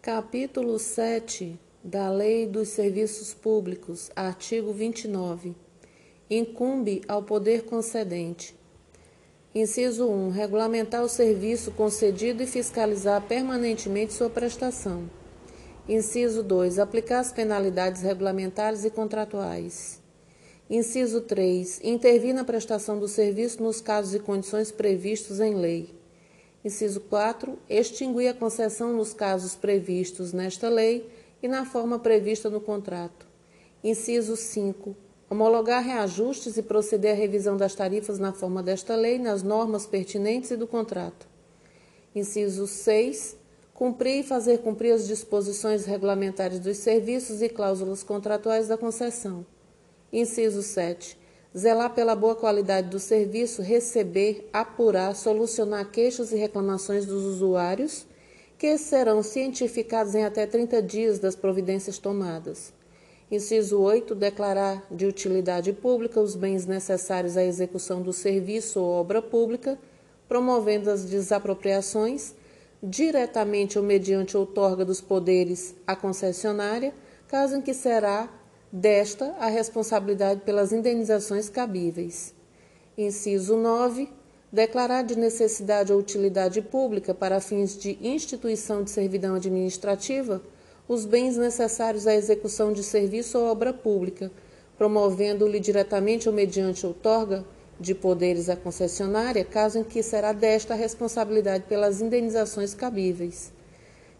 Capítulo 7 da Lei dos Serviços Públicos, artigo 29. Incumbe ao poder concedente. Inciso 1. Regulamentar o serviço concedido e fiscalizar permanentemente sua prestação. Inciso 2. Aplicar as penalidades regulamentares e contratuais. Inciso 3. Intervir na prestação do serviço nos casos e condições previstos em lei. Inciso 4. Extinguir a concessão nos casos previstos nesta lei e na forma prevista no contrato. Inciso 5. Homologar reajustes e proceder à revisão das tarifas na forma desta lei, nas normas pertinentes e do contrato. Inciso 6 cumprir e fazer cumprir as disposições regulamentares dos serviços e cláusulas contratuais da concessão. Inciso 7. Zelar pela boa qualidade do serviço, receber, apurar, solucionar queixas e reclamações dos usuários, que serão cientificados em até 30 dias das providências tomadas. Inciso 8. Declarar de utilidade pública os bens necessários à execução do serviço ou obra pública, promovendo as desapropriações diretamente ou mediante outorga dos poderes à concessionária, caso em que será desta a responsabilidade pelas indenizações cabíveis. Inciso 9. Declarar de necessidade ou utilidade pública para fins de instituição de servidão administrativa os bens necessários à execução de serviço ou obra pública, promovendo-lhe diretamente ou mediante outorga de poderes à concessionária, caso em que será desta a responsabilidade pelas indenizações cabíveis.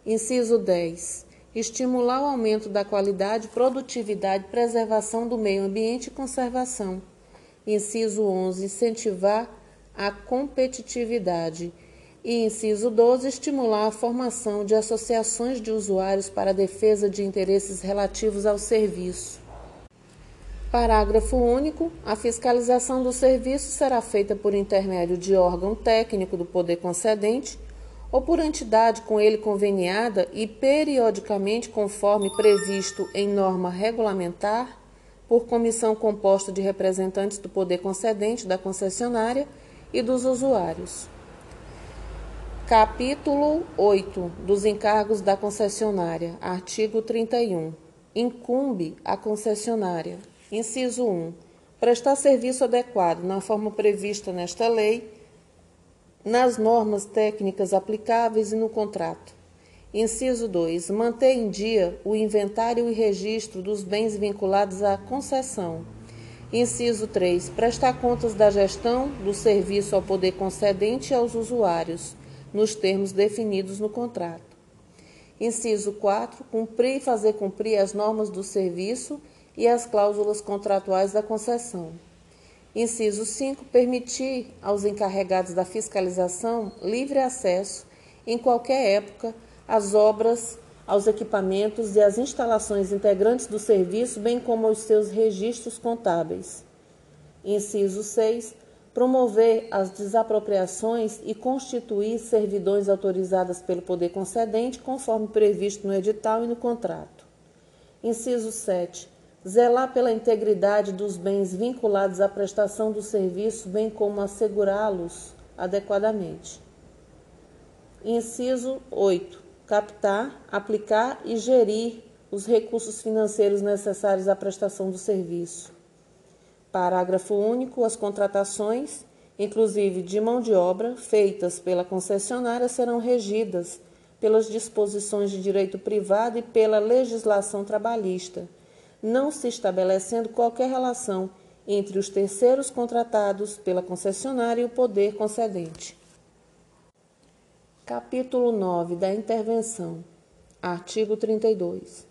Inciso 10. Estimular o aumento da qualidade, produtividade, preservação do meio ambiente e conservação. Inciso 11. Incentivar a competitividade. E inciso 12. Estimular a formação de associações de usuários para a defesa de interesses relativos ao serviço. Parágrafo único. A fiscalização do serviço será feita por intermédio de órgão técnico do poder concedente ou por entidade com ele conveniada e periodicamente conforme previsto em norma regulamentar, por comissão composta de representantes do poder concedente, da concessionária e dos usuários. Capítulo 8 dos encargos da concessionária. Artigo 31. Incumbe a concessionária Inciso 1. Prestar serviço adequado na forma prevista nesta lei, nas normas técnicas aplicáveis e no contrato. Inciso 2. Manter em dia o inventário e registro dos bens vinculados à concessão. Inciso 3. Prestar contas da gestão do serviço ao poder concedente e aos usuários, nos termos definidos no contrato. Inciso 4. Cumprir e fazer cumprir as normas do serviço e as cláusulas contratuais da concessão. Inciso 5. Permitir aos encarregados da fiscalização livre acesso, em qualquer época, às obras, aos equipamentos e às instalações integrantes do serviço, bem como aos seus registros contábeis. Inciso 6. Promover as desapropriações e constituir servidões autorizadas pelo poder concedente, conforme previsto no edital e no contrato. Inciso 7 zelar pela integridade dos bens vinculados à prestação do serviço, bem como assegurá-los adequadamente. Inciso 8. Captar, aplicar e gerir os recursos financeiros necessários à prestação do serviço. Parágrafo único. As contratações, inclusive de mão de obra, feitas pela concessionária serão regidas pelas disposições de direito privado e pela legislação trabalhista não se estabelecendo qualquer relação entre os terceiros contratados pela concessionária e o poder concedente. Capítulo 9 da Intervenção. Artigo 32.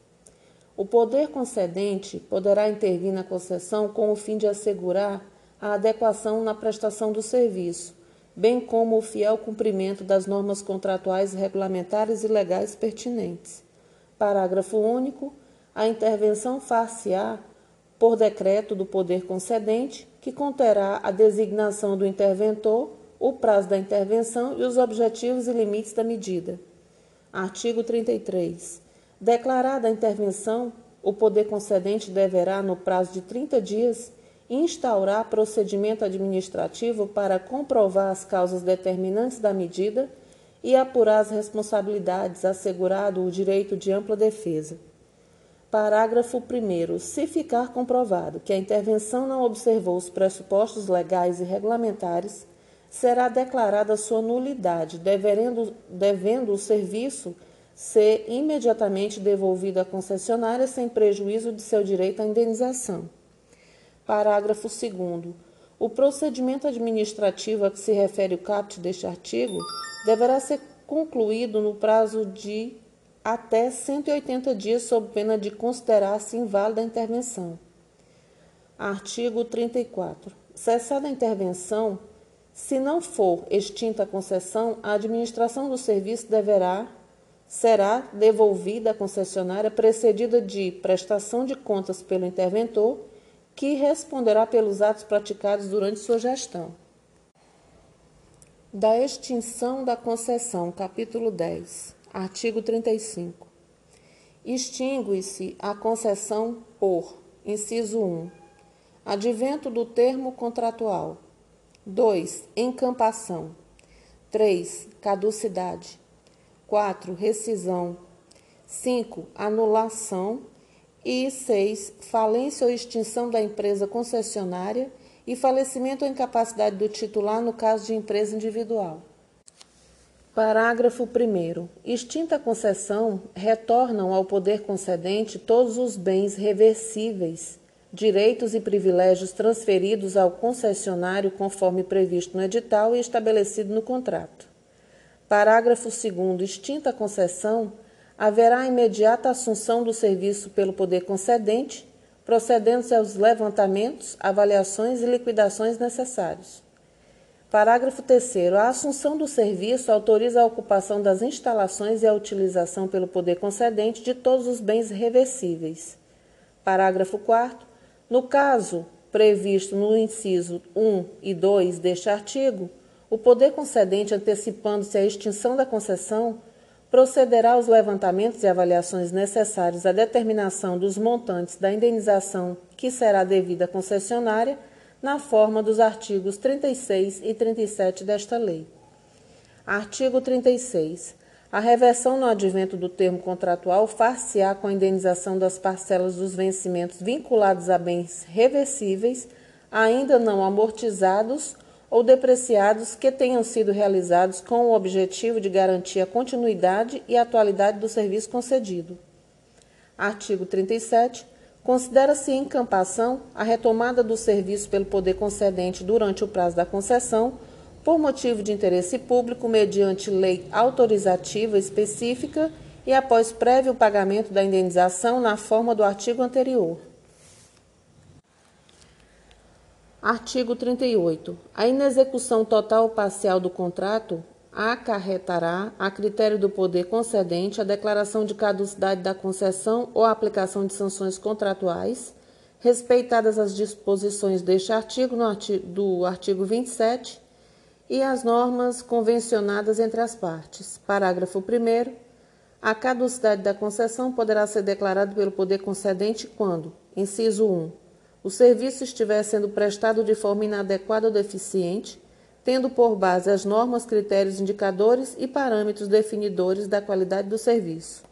O poder concedente poderá intervir na concessão com o fim de assegurar a adequação na prestação do serviço, bem como o fiel cumprimento das normas contratuais, regulamentares e legais pertinentes. Parágrafo único a intervenção far-se-á por decreto do poder concedente, que conterá a designação do interventor, o prazo da intervenção e os objetivos e limites da medida. Artigo 33. Declarada a intervenção, o poder concedente deverá, no prazo de 30 dias, instaurar procedimento administrativo para comprovar as causas determinantes da medida e apurar as responsabilidades, assegurado o direito de ampla defesa. Parágrafo 1. Se ficar comprovado que a intervenção não observou os pressupostos legais e regulamentares, será declarada sua nulidade, devendo, devendo o serviço ser imediatamente devolvido à concessionária sem prejuízo de seu direito à indenização. Parágrafo 2. O procedimento administrativo a que se refere o caput deste artigo deverá ser concluído no prazo de até 180 dias, sob pena de considerar-se inválida a intervenção. Artigo 34. Cessada a intervenção, se não for extinta a concessão, a administração do serviço deverá será devolvida à concessionária precedida de prestação de contas pelo interventor, que responderá pelos atos praticados durante sua gestão. Da extinção da concessão, capítulo 10. Artigo 35. Extingue-se a concessão por, inciso 1, advento do termo contratual. 2. Encampação. 3. Caducidade. 4. Rescisão. 5. Anulação. E 6. Falência ou extinção da empresa concessionária e falecimento ou incapacidade do titular no caso de empresa individual. Parágrafo 1. Extinta a concessão, retornam ao poder concedente todos os bens reversíveis, direitos e privilégios transferidos ao concessionário conforme previsto no edital e estabelecido no contrato. Parágrafo 2. Extinta a concessão, haverá imediata assunção do serviço pelo poder concedente, procedendo-se aos levantamentos, avaliações e liquidações necessários. Parágrafo 3. A assunção do serviço autoriza a ocupação das instalações e a utilização pelo poder concedente de todos os bens reversíveis. Parágrafo 4. No caso previsto no inciso 1 e 2 deste artigo, o poder concedente, antecipando-se à extinção da concessão, procederá aos levantamentos e avaliações necessários à determinação dos montantes da indenização que será devida à concessionária na forma dos artigos 36 e 37 desta lei. Artigo 36. A reversão no advento do termo contratual far-se-á com a indenização das parcelas dos vencimentos vinculados a bens reversíveis, ainda não amortizados ou depreciados que tenham sido realizados com o objetivo de garantir a continuidade e atualidade do serviço concedido. Artigo 37. Considera-se encampação a retomada do serviço pelo poder concedente durante o prazo da concessão, por motivo de interesse público, mediante lei autorizativa específica e após prévio pagamento da indenização na forma do artigo anterior. Artigo 38. A inexecução total ou parcial do contrato acarretará, a critério do poder concedente, a declaração de caducidade da concessão ou a aplicação de sanções contratuais, respeitadas as disposições deste artigo, no artigo do artigo 27 e as normas convencionadas entre as partes. Parágrafo 1. A caducidade da concessão poderá ser declarada pelo poder concedente quando, inciso 1, o serviço estiver sendo prestado de forma inadequada ou deficiente tendo por base as normas, critérios, indicadores e parâmetros definidores da qualidade do serviço.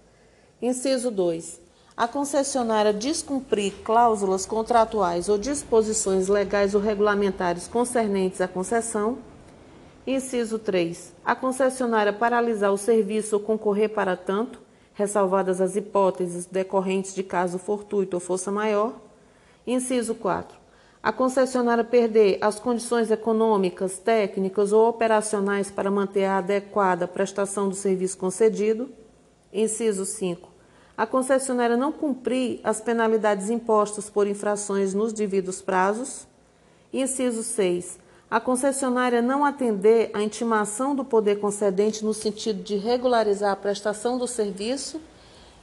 Inciso 2. A concessionária descumprir cláusulas contratuais ou disposições legais ou regulamentares concernentes à concessão. Inciso 3. A concessionária paralisar o serviço ou concorrer para tanto, ressalvadas as hipóteses decorrentes de caso fortuito ou força maior. Inciso 4 a concessionária perder as condições econômicas, técnicas ou operacionais para manter a adequada prestação do serviço concedido. Inciso 5. A concessionária não cumprir as penalidades impostas por infrações nos devidos prazos. Inciso 6. A concessionária não atender à intimação do poder concedente no sentido de regularizar a prestação do serviço.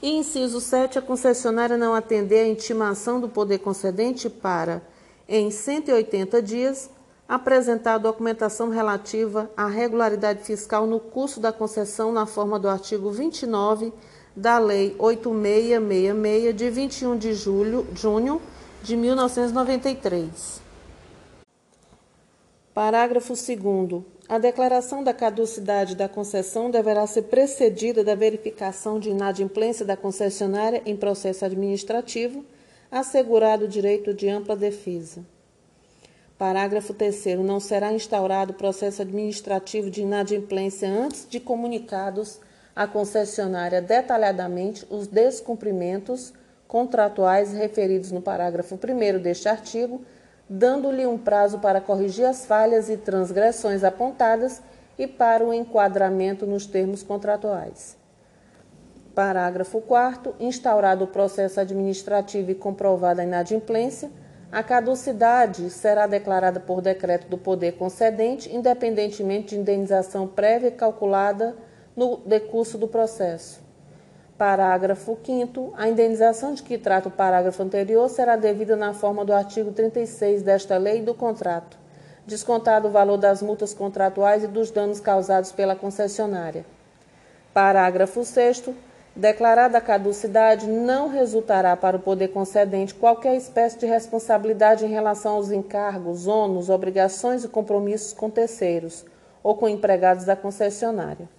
E inciso 7. A concessionária não atender à intimação do poder concedente para em 180 dias, apresentar a documentação relativa à regularidade fiscal no curso da concessão na forma do artigo 29 da Lei 8666 de 21 de julho, junho de 1993. Parágrafo 2 A declaração da caducidade da concessão deverá ser precedida da verificação de inadimplência da concessionária em processo administrativo, assegurado o direito de ampla defesa. Parágrafo 3. Não será instaurado processo administrativo de inadimplência antes de comunicados à concessionária detalhadamente os descumprimentos contratuais referidos no parágrafo 1 deste artigo, dando-lhe um prazo para corrigir as falhas e transgressões apontadas e para o enquadramento nos termos contratuais. Parágrafo 4. Instaurado o processo administrativo e comprovada a inadimplência, a caducidade será declarada por decreto do poder concedente, independentemente de indenização prévia calculada no decurso do processo. Parágrafo 5. A indenização de que trata o parágrafo anterior será devida na forma do artigo 36 desta lei e do contrato, descontado o valor das multas contratuais e dos danos causados pela concessionária. Parágrafo 6. Declarada a caducidade, não resultará para o poder concedente qualquer espécie de responsabilidade em relação aos encargos, ônus, obrigações e compromissos com terceiros ou com empregados da concessionária.